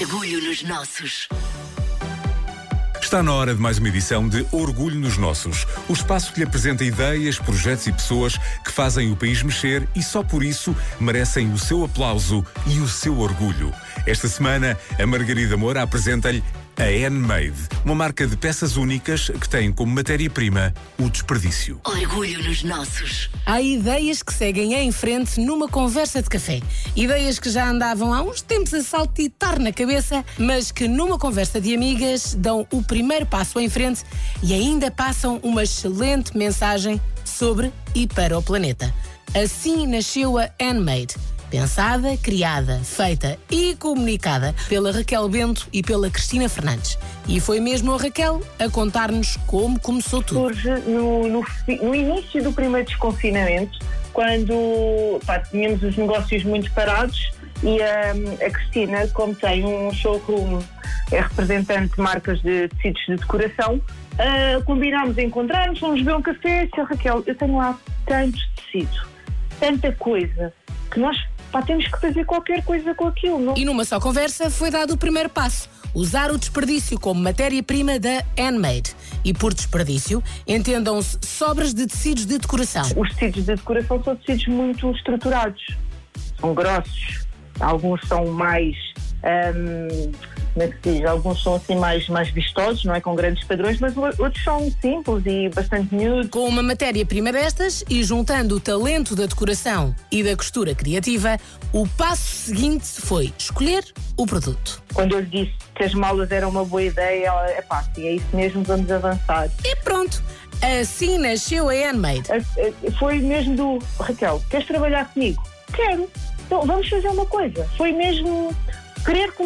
Orgulho nos nossos. Está na hora de mais uma edição de Orgulho nos Nossos. O espaço que lhe apresenta ideias, projetos e pessoas que fazem o país mexer e só por isso merecem o seu aplauso e o seu orgulho. Esta semana, a Margarida Moura apresenta-lhe a Handmade, uma marca de peças únicas que tem como matéria-prima o desperdício. Orgulho nos nossos. Há ideias que seguem em frente numa conversa de café. Ideias que já andavam há uns tempos a saltitar na cabeça, mas que numa conversa de amigas dão o primeiro passo em frente e ainda passam uma excelente mensagem sobre e para o planeta. Assim nasceu a Handmade Pensada, criada, feita e comunicada pela Raquel Bento e pela Cristina Fernandes. E foi mesmo a Raquel a contar-nos como começou tudo. Surge no, no, no início do primeiro desconfinamento, quando pá, tínhamos os negócios muito parados e a, a, Cristina, como tem um showroom, é representante de marcas de tecidos de decoração, uh, combinámos encontrar-nos, vamos beber um café. Disse, Raquel, eu tenho lá tanto tecido, tanta coisa, que nós pá, temos que fazer qualquer coisa com aquilo. Não? E numa só conversa foi dado o primeiro passo. Usar o desperdício como matéria-prima da handmade. E por desperdício, entendam-se sobras de tecidos de decoração. Os tecidos de decoração são tecidos muito estruturados. São grossos. Alguns são mais. Hum, como é que se diz? Alguns são assim mais, mais vistosos, não é? Com grandes padrões, mas outros são simples e bastante miúdos. Com uma matéria-prima destas e juntando o talento da decoração e da costura criativa, o passo seguinte foi escolher o produto. Quando eu lhe disse que as malas eram uma boa ideia, ela, é pá, é isso mesmo, vamos avançar. E pronto. Assim nasceu a Handmade. Foi mesmo do Raquel, queres trabalhar comigo? Quero. Então vamos fazer uma coisa. Foi mesmo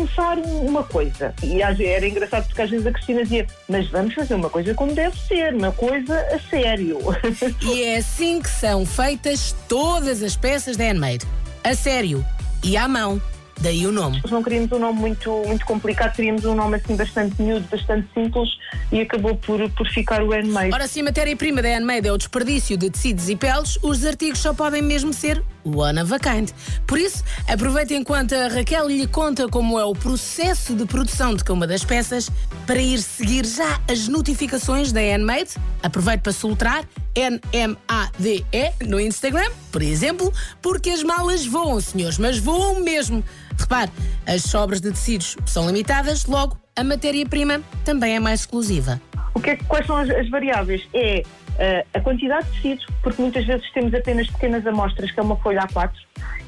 começar uma coisa. E era engraçado porque às vezes a Cristina dizia, mas vamos fazer uma coisa como deve ser, uma coisa a sério. E é assim que são feitas todas as peças da Handmade. A sério e à mão. Daí o nome. Nós não queríamos um nome muito, muito complicado, queríamos um nome assim bastante miúdo, bastante simples e acabou por, por ficar o handmade. Ora, se a matéria-prima da handmade é o desperdício de tecidos e peles, os artigos só podem mesmo ser one of a kind. Por isso, aproveite enquanto a Raquel lhe conta como é o processo de produção de cada uma das peças para ir seguir já as notificações da handmade. Aproveite para soltar N-M-A-D-E no Instagram, por exemplo, porque as malas voam, senhores, mas voam mesmo. Repare, as sobras de tecidos são limitadas, logo a matéria-prima também é mais exclusiva. O que é, quais são as, as variáveis? É uh, a quantidade de tecidos, porque muitas vezes temos apenas pequenas amostras, que é uma folha A4,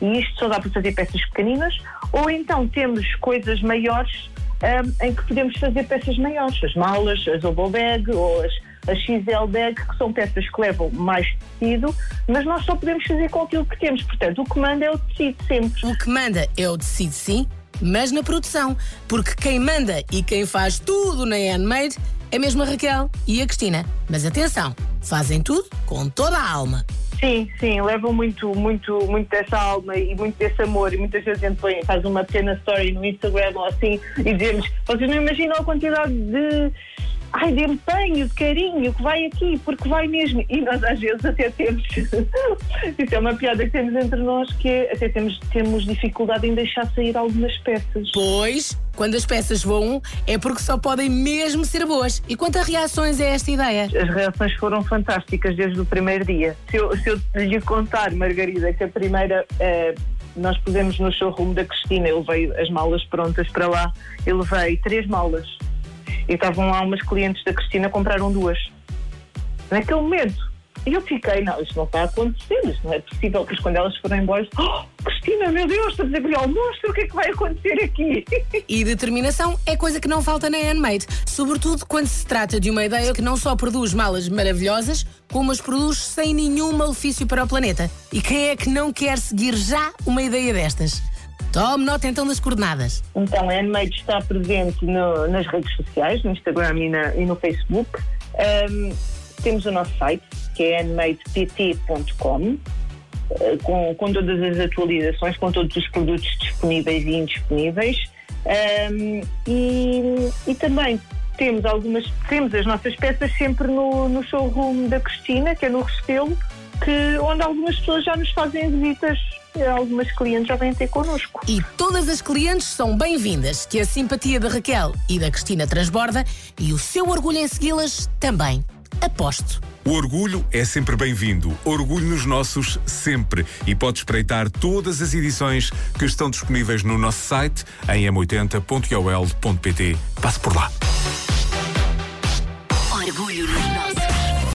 e isto só dá para fazer peças pequeninas, ou então temos coisas maiores um, eh, em que podemos fazer peças maiores, as malas, as obo bag ou as a XL Bag, que são peças que levam mais tecido, mas nós só podemos fazer com aquilo que temos. Portanto, o que manda é o tecido sempre. O que manda é o tecido, sim, mas na produção. Porque quem manda e quem faz tudo na Handmade é mesmo a Raquel e a Cristina. Mas atenção, fazem tudo com toda a alma. Sim, sim, levam muito, muito, muito dessa alma e muito desse amor. E muitas vezes a gente põe, faz uma pequena story no Instagram ou assim e dizemos: vocês não imaginam a quantidade de ai, de empenho, de carinho, que vai aqui, porque vai mesmo. E nós às vezes até temos, isso é uma piada que temos entre nós, que é, até temos, temos dificuldade em deixar sair algumas peças. Pois, quando as peças voam, é porque só podem mesmo ser boas. E quanto a reações a esta ideia? As reações foram fantásticas desde o primeiro dia. Se eu, se eu lhe contar, Margarida, que a primeira. Eh, nós pusemos no showroom da Cristina, eu levei as malas prontas para lá, eu levei três malas e estavam lá umas clientes da Cristina, compraram duas. Naquele momento. E eu fiquei, não, isto não está a acontecer, isto não é possível. Pois quando elas foram embora, oh, Cristina, meu Deus, estamos a abrir ao monstro, o que é que vai acontecer aqui? E determinação é coisa que não falta na Handmade, sobretudo quando se trata de uma ideia que não só produz malas maravilhosas, como as produz sem nenhum malefício para o planeta. E quem é que não quer seguir já uma ideia destas? Tome nota então das coordenadas. Então, a Handmade está presente no, nas redes sociais, no Instagram e, na, e no Facebook. Um, temos o nosso site, que é handmadept.com, eh, com, com todas as atualizações, com todos os produtos disponíveis e indisponíveis. Um, e, e também temos algumas, temos as nossas peças sempre no, no showroom da Cristina, que é no Restelo, que, onde algumas pessoas já nos fazem visitas algumas clientes já vêm ter connosco. E todas as clientes são bem-vindas, que a simpatia da Raquel e da Cristina transborda e o seu orgulho em segui-las também. Aposto. O orgulho é sempre bem-vindo. Orgulho nos nossos, sempre. E pode espreitar todas as edições que estão disponíveis no nosso site em m80.ol.pt. Passe por lá. Orgulho.